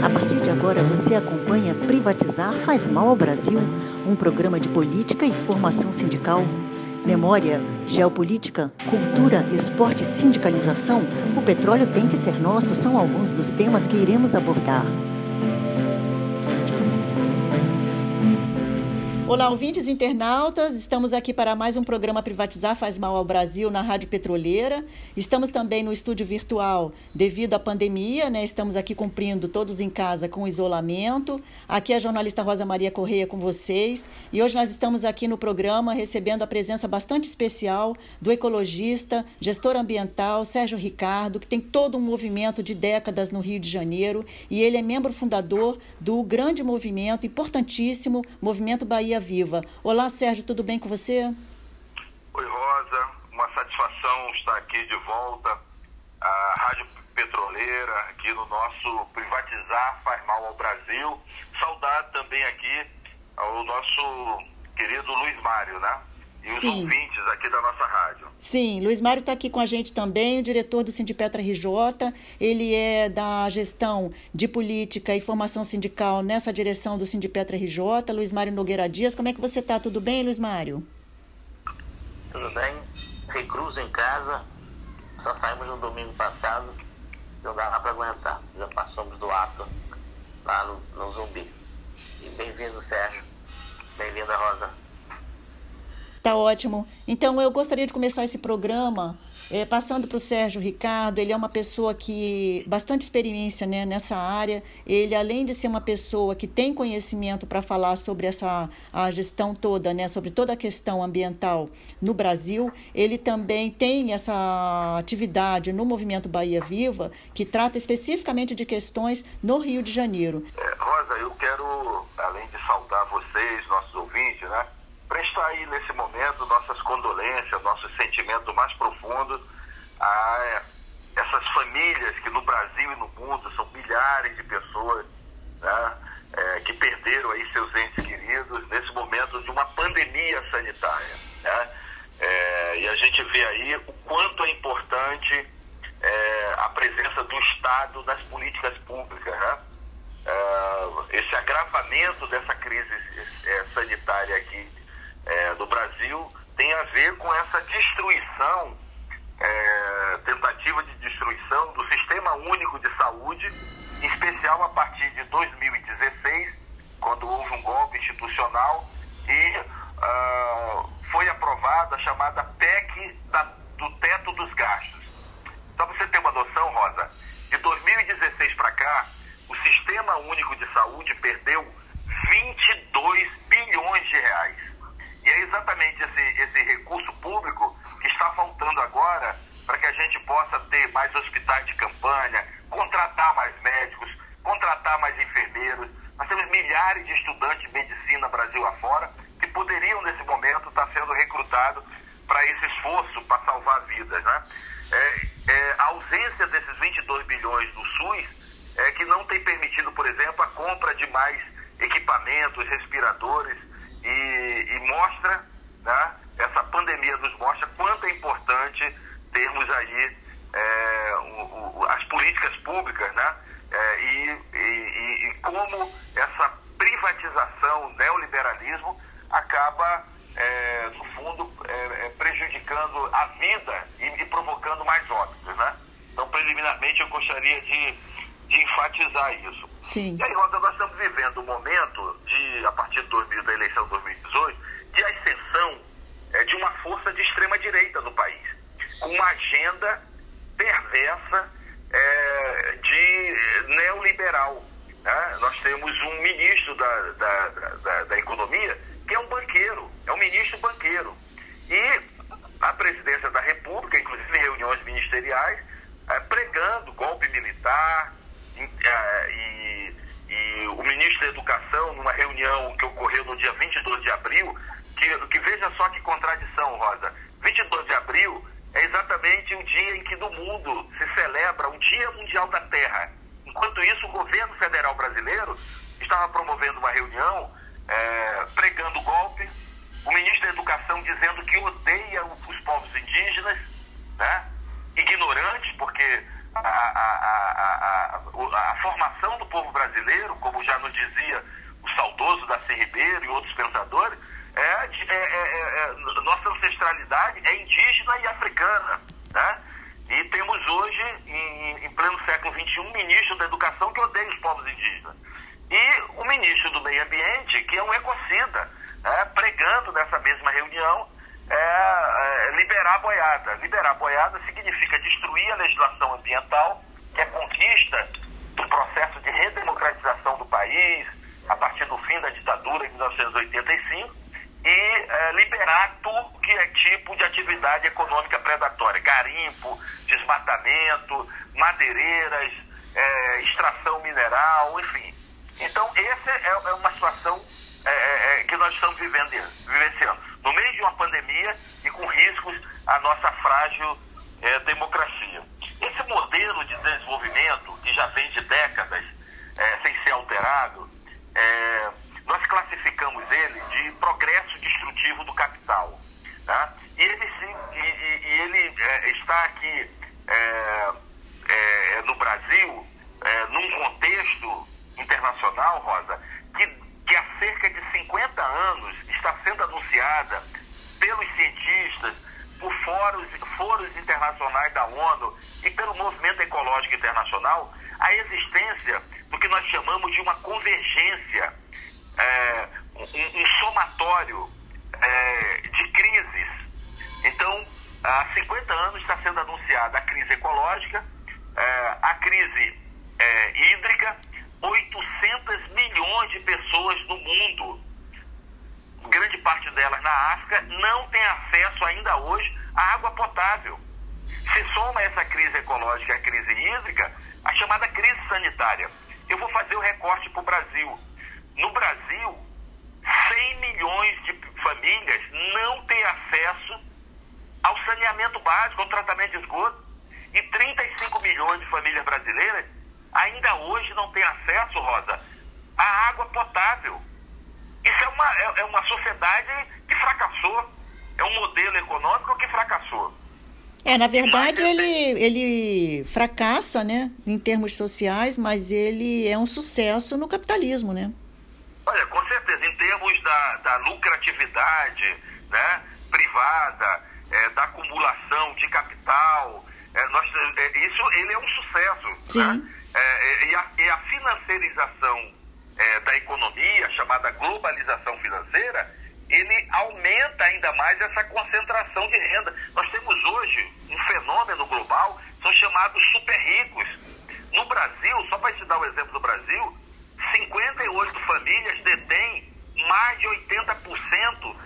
A partir de agora você acompanha Privatizar faz mal ao Brasil, um programa de política e formação sindical. Memória, geopolítica, cultura, esporte e sindicalização, o petróleo tem que ser nosso são alguns dos temas que iremos abordar. Olá, ouvintes internautas. Estamos aqui para mais um programa Privatizar Faz Mal ao Brasil na Rádio Petroleira. Estamos também no estúdio virtual devido à pandemia, né? Estamos aqui cumprindo todos em casa com isolamento. Aqui é a jornalista Rosa Maria Correia com vocês. E hoje nós estamos aqui no programa recebendo a presença bastante especial do ecologista, gestor ambiental Sérgio Ricardo, que tem todo um movimento de décadas no Rio de Janeiro e ele é membro fundador do grande movimento importantíssimo Movimento Bahia Viva. Olá, Sérgio, tudo bem com você? Oi, Rosa. Uma satisfação estar aqui de volta à Rádio Petroleira, aqui no nosso Privatizar Faz Mal ao Brasil. Saudade também aqui ao nosso querido Luiz Mário, né? E os Sim. ouvintes aqui da nossa rádio. Sim, Luiz Mário está aqui com a gente também, o diretor do Sindipetra RJ. Ele é da gestão de política e formação sindical nessa direção do Sindipetra RJ. Luiz Mário Nogueira Dias, como é que você está? Tudo bem, Luiz Mário? Tudo bem. Recruzo em casa. Só saímos no domingo passado. Não dá para aguentar. Já passamos do ato lá no, no Zumbi. E bem-vindo, Sérgio. Bem-vinda, Rosa. Tá ótimo. Então eu gostaria de começar esse programa é, passando para o Sérgio Ricardo. Ele é uma pessoa que bastante experiência né, nessa área. Ele, além de ser uma pessoa que tem conhecimento para falar sobre essa a gestão toda, né, sobre toda a questão ambiental no Brasil, ele também tem essa atividade no Movimento Bahia Viva, que trata especificamente de questões no Rio de Janeiro. É, Rosa, eu quero, além de saudar vocês, nossos ouvintes, né? Prestar aí nesse momento nossas condolências, nossos sentimentos mais profundos a essas famílias que no Brasil e no mundo são milhares de pessoas né, é, que perderam aí seus entes queridos nesse momento de uma pandemia sanitária. Né? É, e a gente vê aí o quanto é importante é, a presença do Estado nas políticas públicas. Né? É, esse agravamento dessa crise é, sanitária aqui é, do Brasil tem a ver com essa destruição, é, tentativa de destruição do Sistema Único de Saúde, em especial a partir de 2016, quando houve um golpe institucional e uh, foi aprovada a chamada PEC da, do teto dos gastos. Só para você ter uma noção, Rosa, de 2016 para cá, o Sistema Único de Saúde perdeu 22 bilhões de reais. E é exatamente esse, esse recurso público que está faltando agora para que a gente possa ter mais hospitais de campanha, contratar mais médicos, contratar mais enfermeiros. Nós temos milhares de estudantes de medicina Brasil afora que poderiam, nesse momento, estar sendo recrutados para esse esforço para salvar vidas. Né? É, é, a ausência desses 22 bilhões do SUS é que não tem permitido, por exemplo, a compra de mais equipamentos, respiradores, e, e mostra, né, essa pandemia nos mostra quanto é importante termos aí é, o, o, as políticas públicas, né, é, e, e, e, como essa privatização, neoliberalismo, acaba, é, no fundo, é, é, prejudicando a vida e, provocando mais óbitos, né? Então, preliminarmente, eu gostaria de de enfatizar isso. Sim. E aí, Rosa, nós estamos vivendo um momento, de, a partir de 2000, da eleição de 2018, de ascensão é, de uma força de extrema-direita no país, com uma agenda perversa é, de neoliberal. Né? Nós temos um ministro da, da, da, da Economia que é um banqueiro, é um ministro banqueiro. E a presidência da República, inclusive em reuniões ministeriais, é, pregando golpe militar, e, e, o ministro da Educação, numa reunião que ocorreu no dia 22 de abril, que, que veja só que contradição, Rosa. 22 de abril é exatamente o dia em que no mundo se celebra o Dia Mundial da Terra. Enquanto isso, o governo federal brasileiro estava promovendo uma reunião é, pregando golpe, o ministro da Educação dizendo que odeia os povos indígenas, né? ignorantes, porque a, a, formação do povo brasileiro, como já nos dizia o saudoso Darcy Ribeiro e outros pensadores, é, é, é, é, nossa ancestralidade é indígena e africana. Né? E temos hoje, em, em pleno século XXI, um ministro da educação que odeia os povos indígenas. E o ministro do meio ambiente, que é um ecocida, né? pregando nessa mesma reunião é, é, liberar a boiada. Liberar a boiada a legislação ambiental, que é conquista do processo de redemocratização do país, a partir do fim da ditadura em 1985, e é, liberar tudo que é tipo de atividade econômica predatória, garimpo, desmatamento, madeireiras, é, extração mineral, enfim. Então, essa é, é uma situação é, que nós estamos vivendo, vivenciando. No meio de uma pandemia e com riscos à nossa frágil democracia. Modelo de desenvolvimento, que já vem de décadas, sem ser alterado, nós classificamos ele de progresso destrutivo do capital. Tá? E ele, sim, e, e, e ele é, está aqui é, é, no Brasil, é, num contexto internacional, Rosa, que, que há cerca de 50 anos está sendo anunciada pelos cientistas, por fóruns, fóruns internacionais da ONU e pelo movimento ecológico internacional, a existência do que nós chamamos de uma convergência é, um, um, somatório é, de crises. Então, há 50 anos está sendo anunciada a crise ecológica, é, a crise é, hídrica, 800 milhões de pessoas no mundo, grande parte delas na África, não tem acesso ainda hoje à água potável. Se soma essa crise ecológica à crise hídrica, a chamada crise sanitária. Eu vou fazer o recorte para o Brasil. No Brasil, 100 milhões de famílias não têm acesso ao saneamento básico, ao tratamento de esgoto. E 35 milhões de famílias brasileiras ainda hoje não têm acesso, Rosa, à água potável. Isso é uma, é, é uma sociedade que fracassou. É um modelo econômico que fracassou. É, na verdade, ele, ele fracassa, né, em termos sociais, mas ele é um sucesso no capitalismo, né? Olha, com certeza, em termos da, da lucratividade né, privada, é, da acumulação de capital, é, nós, é, isso ele é um sucesso. Sim. Né? É, é, e, a, e, a, financiarização é, da economia, chamada globalização financeira, ele aumenta ainda mais essa concentração de renda. Nós temos hoje um fenômeno global, são chamados super ricos. No Brasil, só para te dar o um exemplo do Brasil, 58 famílias detêm mais de 80%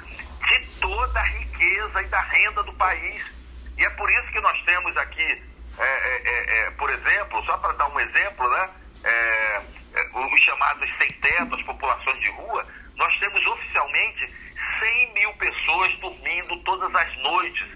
de toda a riqueza e da renda do país. E é por isso que nós temos aqui, é, é, é, é por exemplo, só para dar um exemplo, né, é, é, os chamados sem teto, as populações de rua, nós temos oficialmente 100 mil pessoas dormindo todas as noites,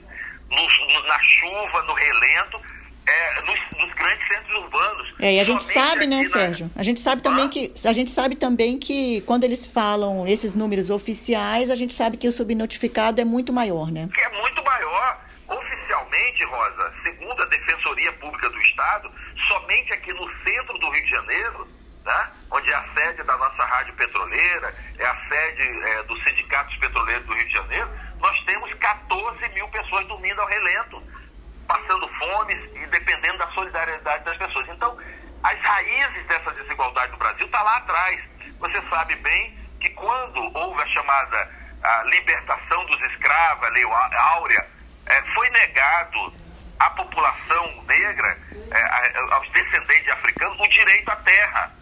no, no, na chuva, no relento, é, nos, nos, grandes centros urbanos. É, e a gente sabe, né, na... Sérgio? A gente sabe também ah? que a gente sabe também que quando eles falam esses números oficiais, a gente sabe que o subnotificado é muito maior, né? Que é muito maior. Oficialmente, Rosa, segundo a Defensoria Pública do Estado, somente aqui no centro do Rio de Janeiro, né, onde é a sede da nossa rádio petroleira, é a sede é, dos sindicatos petroleiros do Rio de Janeiro, nós temos 14 mil pessoas dormindo ao relento passando fome e dependendo da solidariedade das pessoas. Então, as raízes dessa desigualdade no Brasil está lá atrás. Você sabe bem que quando houve a chamada a libertação dos escravos, a lei áurea, é, foi negado à população negra, é, aos descendentes africanos, o direito à terra.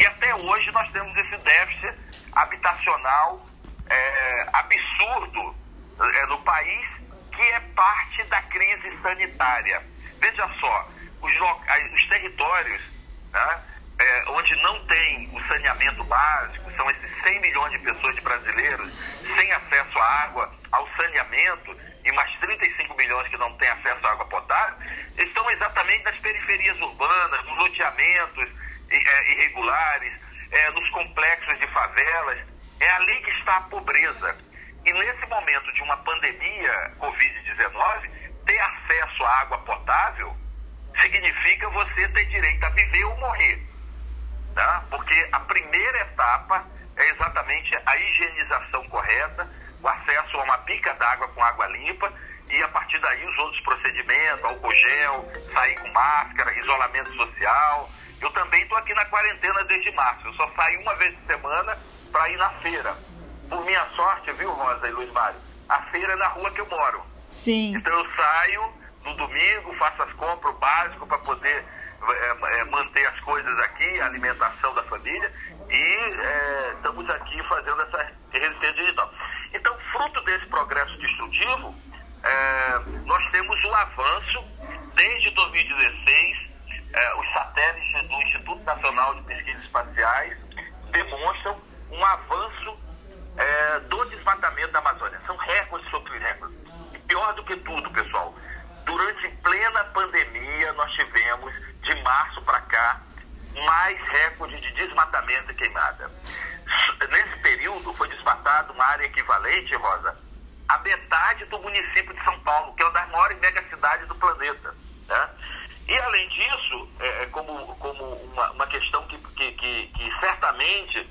E até hoje nós temos esse déficit habitacional é, absurdo é, no país que é parte da crise sanitária. Veja só, os, os territórios né, é, onde não tem o saneamento básico, são esses 100 milhões de pessoas de brasileiros sem acesso à água, ao saneamento, e mais 35 milhões que não têm acesso à água potável, estão exatamente nas periferias urbanas, nos loteamentos irregulares, é, nos complexos de favelas. É ali que está a pobreza. E nesse momento de uma pandemia Covid-19, ter acesso à água potável significa você ter direito a viver ou morrer. porque a primeira etapa é exatamente a higienização correta, o acesso a uma pica d'água com água limpa e a partir daí os outros procedimentos, álcool gel, sair com máscara, isolamento social. Eu também estou aqui na quarentena desde março, eu só saio uma vez por semana para ir na feira. Por minha sorte, viu, Rosa e Luiz Mário? A feira é na rua que eu moro. Sim. Então eu saio no domingo, faço as compras básicas para poder é, é, manter as coisas aqui, a alimentação da família, e é, estamos aqui fazendo essa resistência digital. Então, fruto desse progresso destrutivo, nós temos o avanço, desde 2016, é, os satélites do Instituto Nacional de Pesquisas Espaciais demonstram um avanço é, do desmatamento da Amazônia. São recordes sobre recordes. E pior do que tudo, pessoal, durante plena pandemia, nós tivemos, de março para cá, mais recordes de desmatamento e queimada. Nesse período, foi desmatado uma área equivalente, Rosa, a metade do município de São Paulo, que é uma das maiores megacidades do planeta. Né? E, além disso, é, é como, como uma, uma questão que, que, que, que, certamente,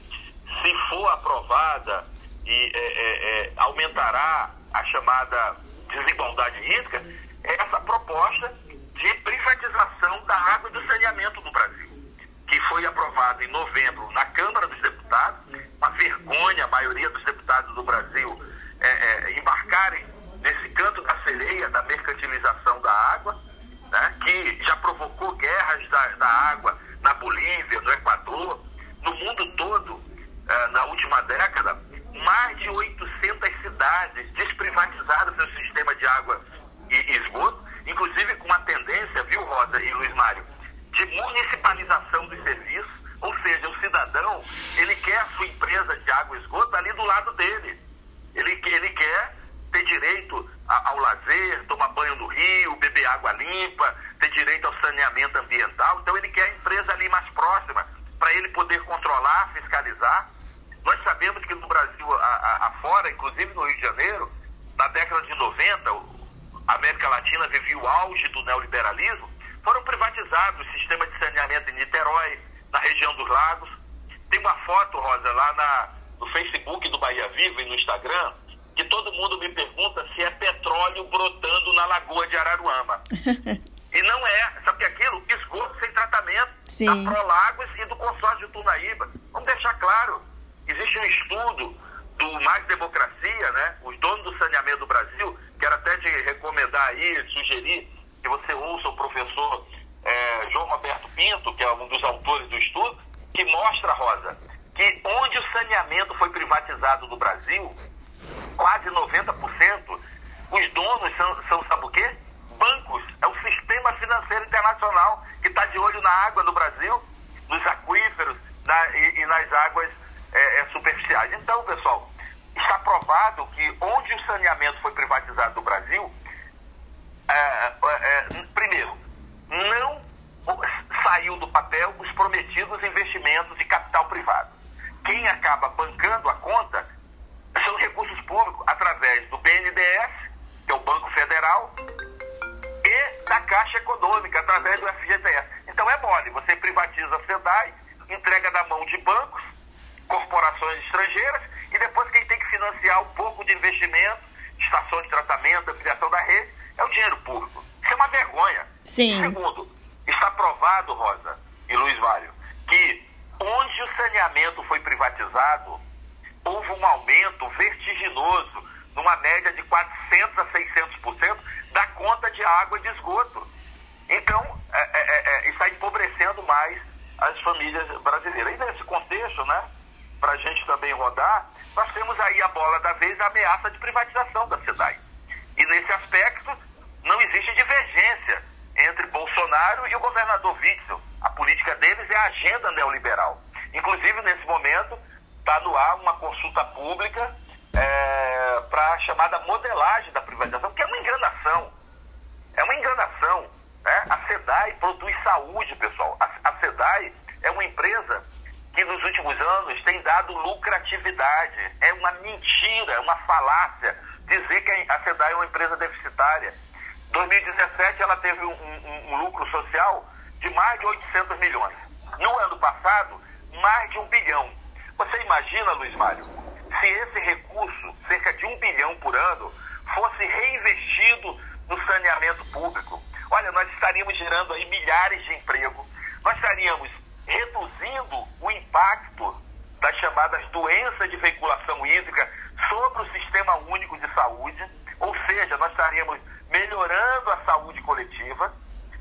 se for aprovada, e, é, é, é aumentará a chamada desigualdade hídrica, é essa proposta de privatização da água e do saneamento no Brasil, que foi aprovada em novembro na Câmara dos Deputados, uma vergonha a maioria dos deputados do Brasil é, embarcarem nesse canto da sereia da mercantilização da água, que já provocou guerras da, da, água na Bolívia, no Equador, no mundo todo, é, na última década, mais de 800 cidades desprivatizaram seu sistema de água e, e esgoto, inclusive com a tendência, viu, Rosa e Luiz Mário, de municipalização dos serviços, ou seja, o cidadão, ele quer a sua empresa de água e esgoto ali do lado dele. Ele, ele quer ter direito a, ao lazer, tomar banho no rio, beber água limpa, ter direito ao saneamento ambiental. Então ele quer a empresa ali mais próxima para ele poder controlar, fiscalizar. Nós sabemos que no Brasil afora, inclusive no Rio de Janeiro, na década de 90, a América Latina vivia o auge do neoliberalismo, foram privatizados o sistema de saneamento em Niterói, na região dos lagos. Tem uma foto, Rosa, lá na, no Facebook do Bahia Viva e no Instagram, que todo mundo me pergunta se é petróleo brotando na lagoa de Araruama. e não é, sabe que é aquilo? Esgoto sem tratamento Sim. da Prolagos e do consórcio de Tunaíba. Vamos deixar claro, existe um estudo do Mais Democracia, né? Os donos do saneamento do Brasil, quero até te recomendar aí, sugerir que você ouça o professor é, João Roberto Pinto, que é um dos autores do estudo, que mostra, Rosa, que onde o saneamento foi privatizado no Brasil, quase 90%, os donos são, são sabe o quê? Bancos. É o sistema financeiro internacional que está de olho na água no Brasil, nos aquíferos na, e, e, nas águas é, é, superficiais. Então, pessoal, está provado que onde o saneamento foi privatizado no Brasil, é, é, é primeiro, não saiu do papel os prometidos investimentos de capital privado. Quem acaba bancando a conta Sim. Segundo, está provado, Rosa e Luiz Mário, que onde o saneamento foi privatizado, houve um aumento vertiginoso, numa média de 400% a 600% da conta de água e de esgoto. Então, é, é, é, é, está empobrecendo mais as famílias brasileiras. E nesse contexto, né, para a gente também rodar, nós temos aí a bola da vez, a ameaça de privatização da SEDAI. E nesse aspecto, não existe divergência entre Bolsonaro e o governador Witzel. A política deles é a agenda neoliberal. Inclusive, nesse momento, está no ar uma consulta pública é, modelagem da privatização, que é uma enganação. É uma enganação. Né? A SEDAI produz saúde, pessoal. A, a SEDAI é uma empresa que nos últimos anos tem dado lucratividade. É uma mentira, é uma falácia dizer que a SEDAI é uma empresa deficitária. 2017 ela teve um, um, um lucro social de mais de 800 milhões. No ano passado, mais de um bilhão. Você imagina, Luiz Mário, se esse recurso, cerca de um bilhão por ano, fosse reinvestido no saneamento público? Olha, nós estaríamos gerando aí milhares de empregos, nós estaríamos reduzindo o impacto das chamadas doenças de veiculação hídrica sobre o sistema único de saúde, ou seja, nós estaríamos melhorando a saúde coletiva,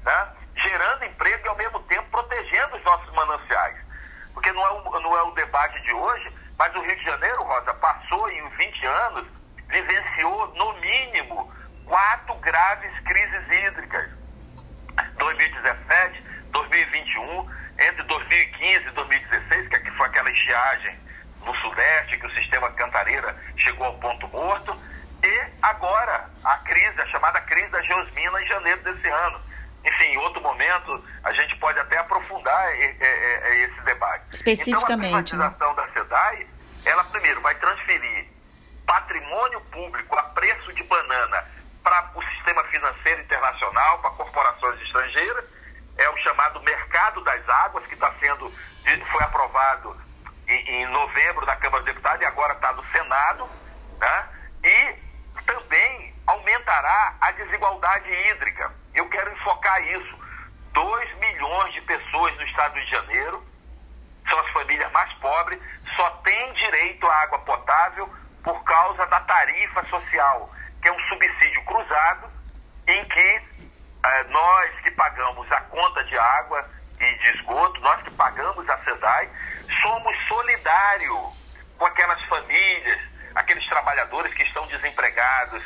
né? gerando emprego e ao mesmo tempo protegendo os nossos mananciais. Porque não é, o, não é o debate de hoje, mas o Rio de Janeiro, Rosa, passou em 20 anos, vivenciou no mínimo quatro graves crises hídricas. 2017, 2021, entre 2015 e 2016, que aqui foi aquela estiagem no Sudeste, que o sistema Cantareira chegou ao ponto morto, e agora a crise, a chamada crise da geosmina em janeiro desse ano. Enfim, em outro momento a gente pode até aprofundar esse debate. Especificamente. Então, a privatização né? da SEDAI, ela primeiro vai transferir patrimônio público a preço de banana para o sistema financeiro internacional, para corporações estrangeiras, é o chamado mercado das águas, que está sendo, foi aprovado em, em, novembro da Câmara dos Deputados e agora está no Senado, né? e também aumentará a desigualdade hídrica. Eu quero enfocar isso. 2 milhões de pessoas no estado de Janeiro, são as famílias mais pobres, só têm direito à água potável por causa da tarifa social, que é um subsídio cruzado em que eh, nós que pagamos a conta de água e de esgoto, nós que pagamos a SEDAI, somos solidários com aquelas famílias, aqueles trabalhadores que estão desempregados,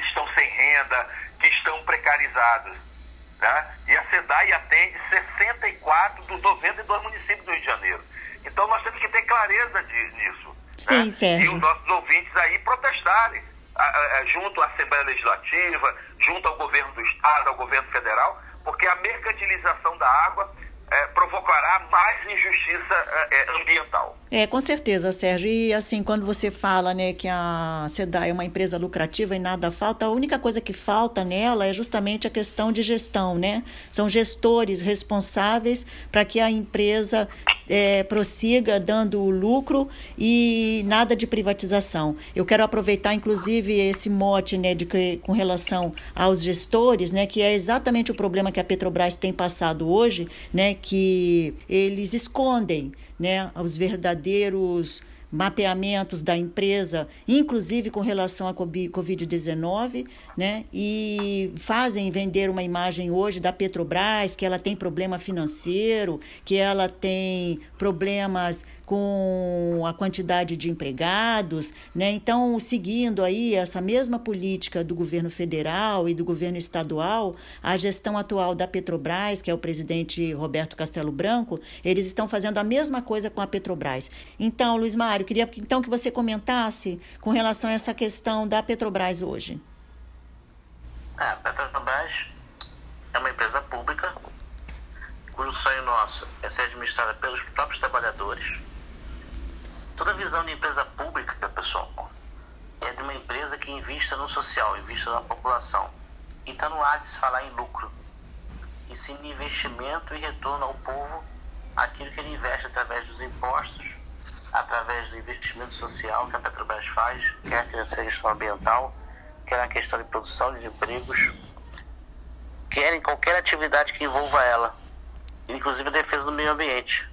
que estão sem renda, que estão precarizados. Né? E a SEDAI atende 64 dos 92 municípios do Rio de Janeiro. Então nós temos que ter clareza de, disso. Sim, né? Sérgio. E os nossos ouvintes aí protestarem a, a, junto à Assembleia Legislativa, junto ao governo do Estado, ao governo federal, porque a mercantilização da água é, provocará mais injustiça é, é, ambiental. É, com certeza, Sérgio. E assim, quando você fala né, que a SEDAI é uma empresa lucrativa e nada falta, a única coisa que falta nela é justamente a questão de gestão, né? São gestores responsáveis para que a empresa é, prossiga dando lucro e nada de privatização. Eu quero aproveitar, inclusive, esse mote né, de que, com relação aos gestores, né, que é exatamente o problema que a Petrobras tem passado hoje, né, que eles escondem né, os verdadeiros mapeamentos da empresa, inclusive com relação à Covid-19, né? E fazem vender uma imagem hoje da Petrobras que ela tem problema financeiro, que ela tem problemas com a quantidade de empregados, né? Então, seguindo aí essa mesma política do governo federal e do governo estadual, a gestão atual da Petrobras, que é o presidente Roberto Castelo Branco, eles estão fazendo a mesma coisa com a Petrobras. Então, Luiz Mário, queria então que você comentasse com relação a essa questão da Petrobras hoje. É, a Petrobras é uma empresa pública cujo sonho nosso é ser administrada pelos próprios trabalhadores Toda visão de empresa pública, pessoal, é de uma empresa que invista no social, invista na população. Então não há de se falar em lucro, e sim de investimento e retorno ao povo aquilo que ele investe através dos impostos, através do investimento social que a Petrobras faz, quer na questão ambiental, quer na questão de produção de empregos, quer em qualquer atividade que envolva ela, inclusive a defesa do meio ambiente.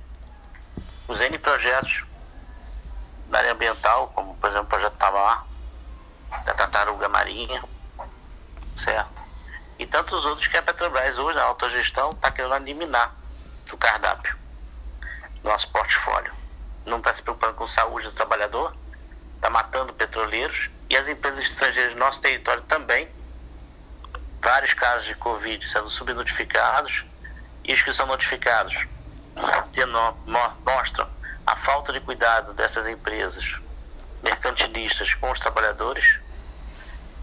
Os N projetos da área ambiental, como por exemplo o projeto Tamar, da tartaruga marinha, certo? E tantos outros que a Petrobras hoje, na autogestão, está querendo eliminar do cardápio, nosso portfólio. Não está se preocupando com a saúde do trabalhador, está matando petroleiros e as empresas estrangeiras do nosso território também. Vários casos de Covid sendo subnotificados e os que são notificados mostram a falta de cuidado dessas empresas mercantilistas com os trabalhadores,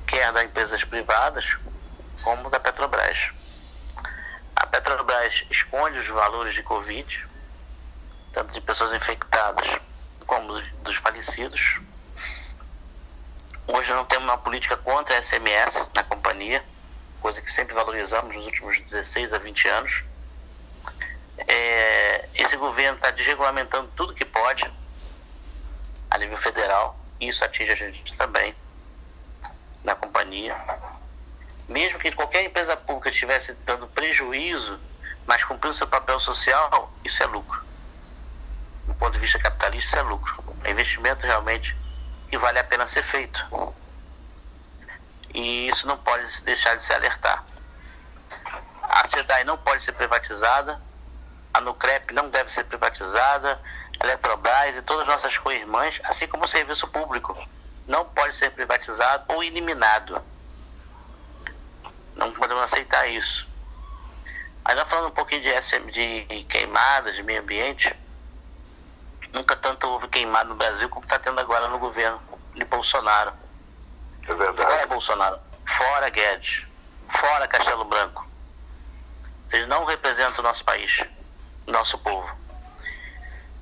quer das empresas privadas, como da Petrobras. A Petrobras esconde os valores de Covid, tanto de pessoas infectadas como dos falecidos. Hoje não temos uma política contra a SMS na companhia, coisa que sempre valorizamos nos últimos 16 a 20 anos. É, esse governo está desregulamentando tudo que pode a nível federal. E isso atinge a gente também na companhia. Mesmo que qualquer empresa pública estivesse dando prejuízo, mas cumprindo seu papel social, isso é lucro. Do ponto de vista capitalista, isso é lucro. É investimento realmente que vale a pena ser feito. E isso não pode deixar de se alertar. A SEDAI não pode ser privatizada, a Nucrep não deve ser privatizada, a Eletrobras e todas as nossas co-irmãs, assim como o serviço público, não pode ser privatizado ou eliminado. Não podemos aceitar isso. Ainda falando um pouquinho de, SM, de queimadas, de meio ambiente, nunca tanto houve queimado no Brasil como está tendo agora no governo de Bolsonaro. É verdade. Fora Bolsonaro, fora Guedes, fora Castelo Branco. Vocês não representam o nosso país, nosso povo.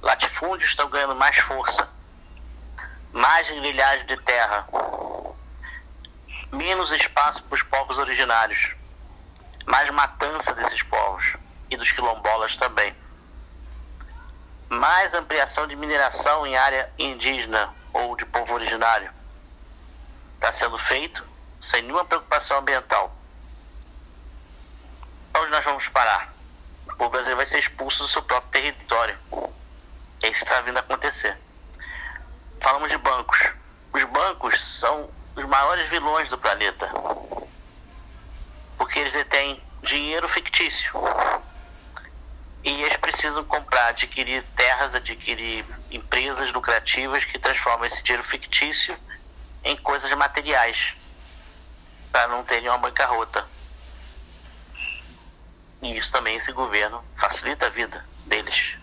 Latifúndios estão ganhando mais força, mais grilhagem de terra, menos espaço para os povos originários, mais matança desses povos e dos quilombolas também. Mais ampliação de mineração em área indígena ou de povo originário. Está sendo feito sem nenhuma preocupação ambiental. Onde nós vamos parar? O Brasil vai ser expulso do seu próprio território. É isso que está vindo a acontecer. Falamos de bancos. Os bancos são os maiores vilões do planeta. Porque eles detêm dinheiro fictício. E eles precisam comprar, adquirir terras, adquirir empresas lucrativas que transformam esse dinheiro fictício em coisas materiais. Para não terem uma bancarrota. E isso também, esse governo, facilita a vida deles.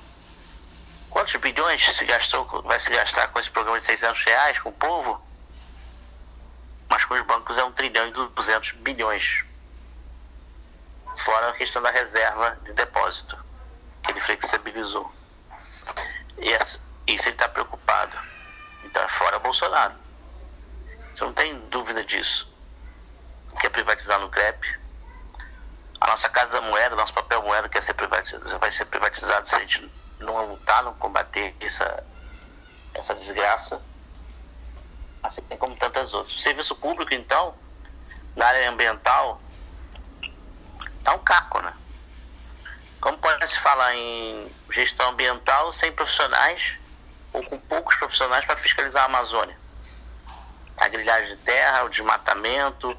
Quantos bilhões se gastou, vai se gastar com esse programa de 600 reais com o povo? mas com os bancos é um trilhão e 200 bilhões. Fora a questão da reserva de depósito, que ele flexibilizou. E isso ele está preocupado. Então é fora Bolsonaro. Você não tem dúvida disso. Quer privatizar no CREP? A nossa Casa da Moeda, nosso papel moeda quer ser privatizado, vai ser privatizado se a gente não lutar, não combater essa, essa desgraça assim como tantas outras. O serviço público, então, na área ambiental, tá um caco, né? Como pode se falar em gestão ambiental sem profissionais ou com poucos profissionais para fiscalizar a Amazônia? A grilhagem de terra, o desmatamento,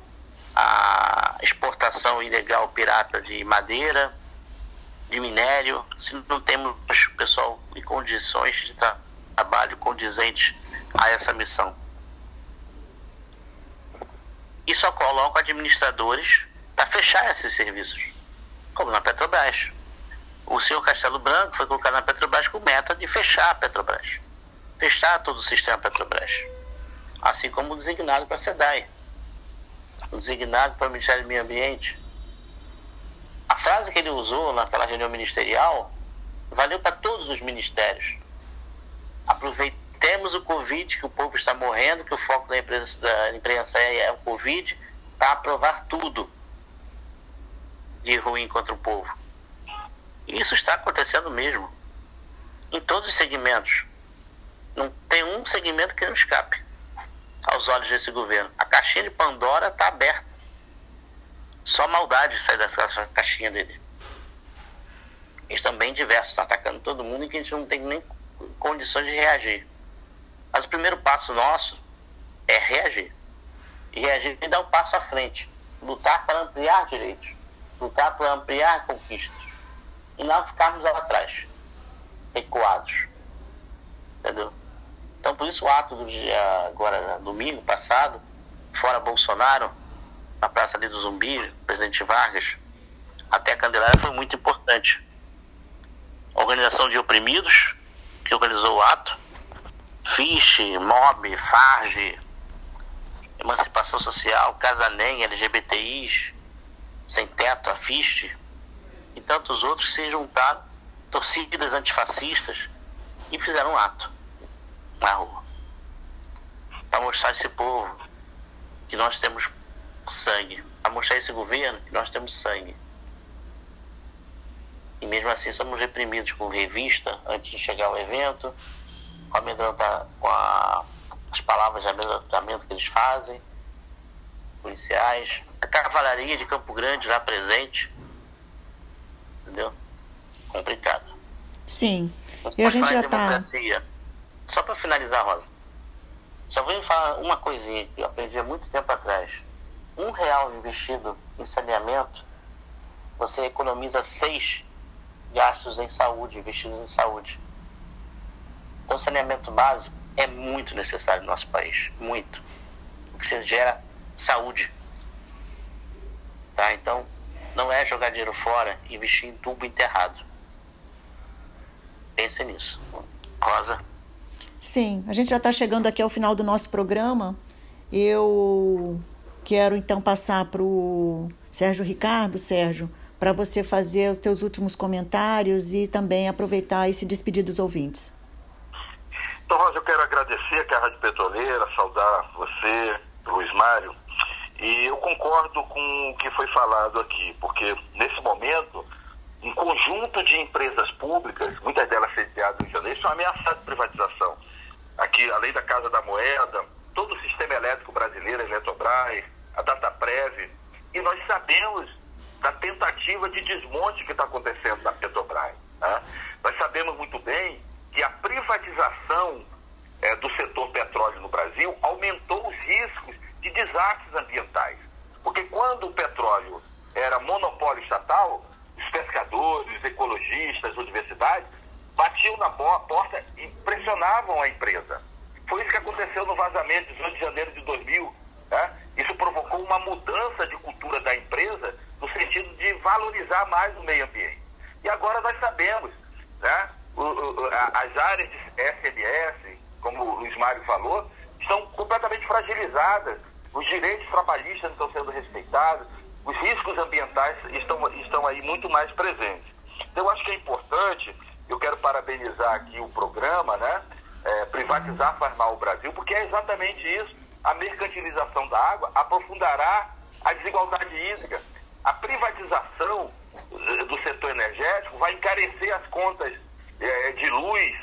a exportação ilegal pirata de madeira, de minério, se não temos pessoal em condições de trabalho condizentes a essa missão. E só colocam administradores para fechar esses serviços, como na Petrobras. O senhor Castelo Branco foi colocado na Petrobras com meta de fechar a Petrobras, fechar todo o sistema Petrobras, assim como designado para a SEDAI, designado para o Ministério do Meio Ambiente. A frase que ele usou naquela reunião ministerial valeu para todos os ministérios. Aproveita temos o Covid, que o povo está morrendo, que o foco da imprensa, da imprensa é, é o Covid, para aprovar tudo de ruim contra o povo. E isso está acontecendo mesmo. Em todos os segmentos. Não tem um segmento que não escape aos olhos desse governo. A caixinha de Pandora está aberta. Só maldade sai dessa caixinha dele. Eles também diversos, estão atacando todo mundo e que a gente não tem nem condições de reagir. Mas o primeiro passo nosso é reagir. E reagir e dar um passo à frente. Lutar para ampliar direitos. Lutar para ampliar conquistas. E não ficarmos lá atrás, recuados. Entendeu? Então, por isso, o ato do dia, agora, domingo passado, fora Bolsonaro, na Praça ali do Zumbi, presidente Vargas, até a Candelária foi muito importante. A organização de oprimidos, que organizou o ato, FISH, MOB, FARG, Emancipação Social, Casanem, LGBTIs, Sem Teto, a e tantos outros se juntaram, torcidas antifascistas, e fizeram um ato na rua. Para mostrar a esse povo que nós temos sangue, para mostrar a esse governo que nós temos sangue. E mesmo assim somos reprimidos com revista antes de chegar ao evento, com, a, com a, as palavras de amedrontamento que eles fazem, policiais, a cavalaria de Campo Grande lá presente. Entendeu? Complicado. Sim. E a gente já está. Só para finalizar, Rosa. Só vou falar uma coisinha que eu aprendi há muito tempo atrás. Um real investido em saneamento, você economiza seis gastos em saúde, investidos em saúde. Então, saneamento básico é muito necessário no nosso país. Muito. Porque você gera saúde. Tá? Então, não é jogar dinheiro fora e investir em tubo enterrado. Pense nisso. Rosa. Sim, a gente já está chegando aqui ao final do nosso programa. Eu quero então passar para o Sérgio Ricardo, Sérgio, para você fazer os teus últimos comentários e também aproveitar e se despedir dos ouvintes. Então, Rosa, eu quero agradecer aqui a Rádio Petroleira, saudar você, Luiz Mário, e eu concordo com o que foi falado aqui, porque nesse momento, um conjunto de empresas públicas, muitas delas sediadas de Janeiro, são ameaçadas de privatização aqui, além da Casa da Moeda, todo o sistema elétrico brasileiro, a Eletrobras, a Dataprev, e nós sabemos da tentativa de desmonte que está acontecendo na Petrobras. Né? Nós sabemos muito bem que a privatização é, do setor petróleo no Brasil aumentou os riscos de desastres ambientais. Porque quando o petróleo era monopólio estatal, os pescadores, os ecologistas, as universidades batiam na porta e pressionavam a empresa. Foi isso que aconteceu no vazamento de 18 de janeiro de 2000. Né? Isso provocou uma mudança de cultura da empresa no sentido de valorizar mais o meio ambiente. E agora nós sabemos, né? o, o, as áreas de SMS, como o Luiz Mário falou, estão completamente fragilizadas. Os direitos trabalhistas não estão sendo respeitados, os riscos ambientais estão, estão aí muito mais presentes. Eu acho que é importante eu quero parabenizar aqui o programa, né? É, privatizar faz mal o Brasil, porque é exatamente isso. A mercantilização da água aprofundará a desigualdade hídrica. A privatização eh, do setor energético vai encarecer as contas é, de luz,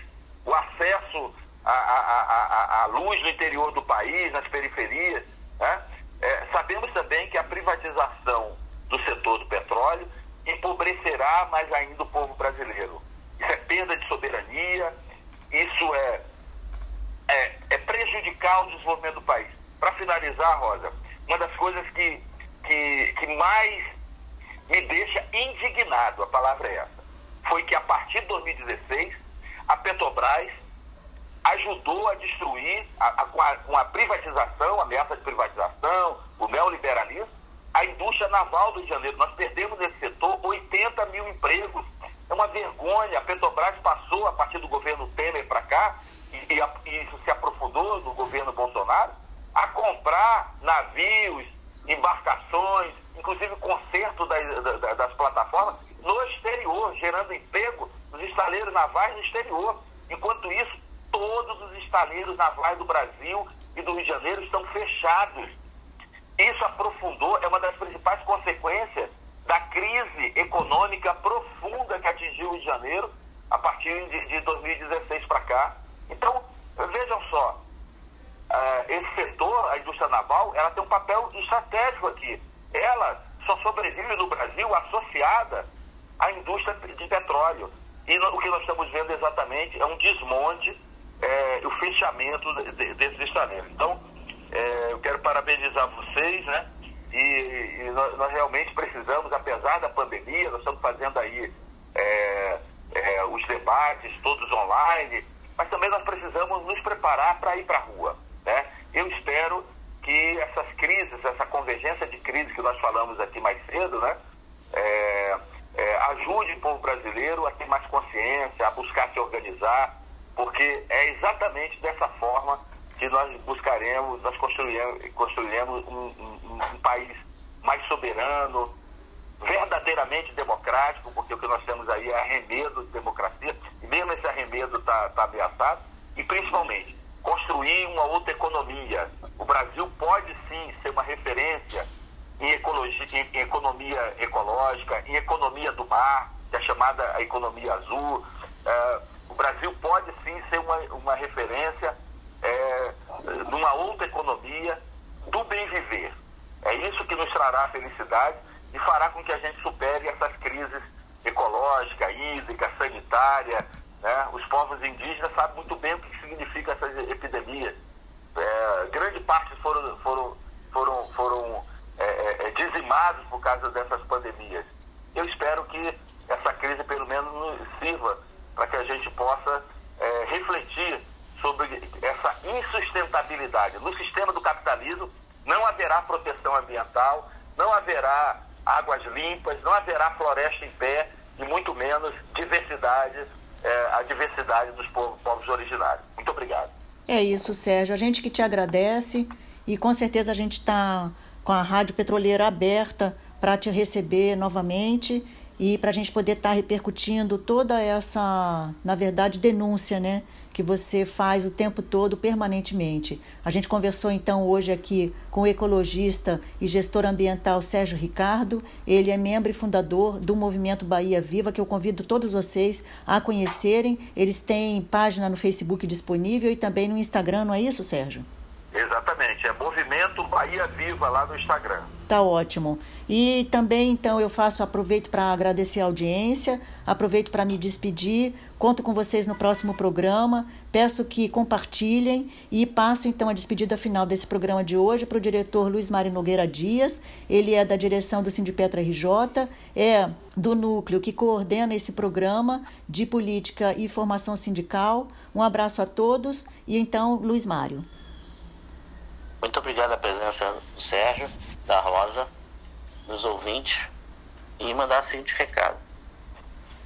o acesso à, à, à, à, luz no interior do país, nas periferias. Né? É, sabemos também que a privatização do setor do petróleo empobrecerá mais ainda o povo brasileiro isso é perda de soberania, isso é, é, é prejudicar o desenvolvimento do país. Para finalizar, Rosa, uma das coisas que, que, que mais me deixa indignado, a palavra é essa, foi que a partir de 2016, a Petrobras ajudou a destruir, a, a, com, a, com a privatização, a ameaça de privatização, o neoliberalismo, a indústria naval do Rio de Janeiro. Nós perdemos nesse setor 80 mil empregos uma vergonha. A Petrobras passou, a partir do governo Temer para cá, e, e, e, isso se aprofundou no governo Bolsonaro, a comprar navios, embarcações, inclusive conserto das, das, das plataformas no exterior, gerando emprego nos estaleiros navais no exterior. Enquanto isso, todos os estaleiros navais do Brasil e do Rio de Janeiro estão fechados. Isso aprofundou, é uma das principais consequências da crise econômica profunda que atingiu o Rio de Janeiro a partir de, de 2016 para cá. Então, vejam só, uh, esse setor, a indústria naval, ela tem um papel estratégico aqui. Ela só sobrevive no Brasil associada à indústria de petróleo. E no, o que nós estamos vendo exatamente é um desmonte é, o fechamento de, de, desses estaleiros. Então, é, eu quero parabenizar vocês, né? E, e nós, nós, realmente precisamos, apesar da pandemia, nós estamos fazendo aí é, é, os debates todos online, mas também nós precisamos nos preparar para ir para a rua. Né? Eu espero que essas crises, essa convergência de crise que nós falamos aqui mais cedo, né? É, é, ajude o povo brasileiro a ter mais consciência, a buscar se organizar, porque é exatamente dessa forma que nós buscaremos, nós construiremos, construiremos um, um, um país mais soberano, verdadeiramente democrático, porque o que nós temos aí é arremedo de democracia, e mesmo esse arremedo está tá ameaçado, e principalmente construir uma outra economia. O Brasil pode sim ser uma referência em, ecologia, em, em economia ecológica, em economia do mar, que é chamada a economia azul. É, o Brasil pode sim ser uma, uma referência é, numa outra economia do bem viver. É isso que nos trará felicidade e fará com que a gente supere essas crises ecológica, hídrica, sanitária. Né? Os povos indígenas sabem muito bem o que significa essas epidemias. É, grande parte foram, foram, foram, foram é, é, é dizimados por causa dessas pandemias. Eu espero que essa crise pelo menos nos sirva para que a gente possa é, refletir sobre essa insustentabilidade. No sistema do capitalismo não haverá proteção ambiental, não haverá águas limpas, não haverá floresta em pé e muito menos diversidade, é, a diversidade dos povos, povos originários. Muito obrigado. É isso, Sérgio. A gente que te agradece e com certeza a gente está com a Rádio Petroleira aberta para te receber novamente e para a gente poder estar tá repercutindo toda essa, na verdade, denúncia, né? Que você faz o tempo todo, permanentemente. A gente conversou então hoje aqui com o ecologista e gestor ambiental Sérgio Ricardo. Ele é membro e fundador do Movimento Bahia Viva, que eu convido todos vocês a conhecerem. Eles têm página no Facebook disponível e também no Instagram, não é isso, Sérgio? Exatamente, é Movimento Bahia Viva lá no Instagram. Tá ótimo. E também, então, eu faço, aproveito para agradecer a audiência, aproveito para me despedir, conto com vocês no próximo programa, peço que compartilhem e passo, então, a despedida final desse programa de hoje para o diretor Luiz Mário Nogueira Dias, ele é da direção do Sindipetra RJ, é do núcleo que coordena esse programa de política e formação sindical. Um abraço a todos e, então, Luiz Mário. Muito obrigado a presença do Sérgio, da Rosa, dos ouvintes e mandar o seguinte recado.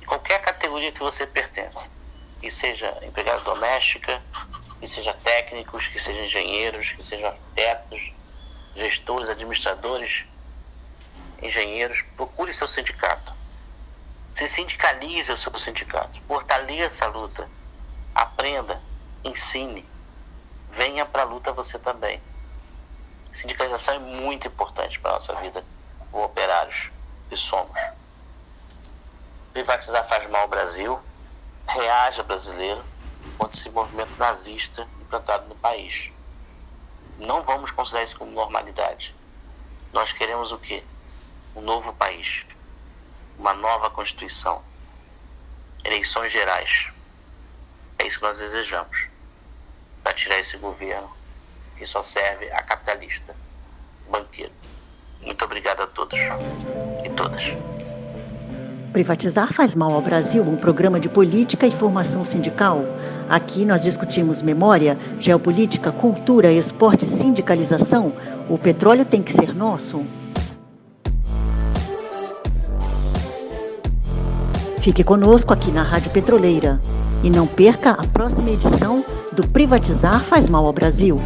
Qualquer categoria que você pertence, que seja empregada doméstica, que seja técnicos, que sejam engenheiros, que sejam arquitetos, gestores, administradores, engenheiros, procure seu sindicato. Se sindicalize o seu sindicato, fortaleça a luta, aprenda, ensine, venha para a luta você também. Sindicalização é muito importante para a nossa vida, como operários que somos. Privatizar faz mal ao Brasil, reaja brasileiro contra esse movimento nazista implantado no país. Não vamos considerar isso como normalidade. Nós queremos o quê? Um novo país, uma nova Constituição, eleições gerais. É isso que nós desejamos para tirar esse governo que só serve a capitalista, banqueiro. Muito obrigado a todos e todas. Privatizar faz mal ao Brasil, um programa de política e formação sindical. Aqui nós discutimos memória, geopolítica, cultura, esporte, sindicalização. O petróleo tem que ser nosso. Fique conosco aqui na Rádio Petroleira e não perca a próxima edição do Privatizar faz mal ao Brasil.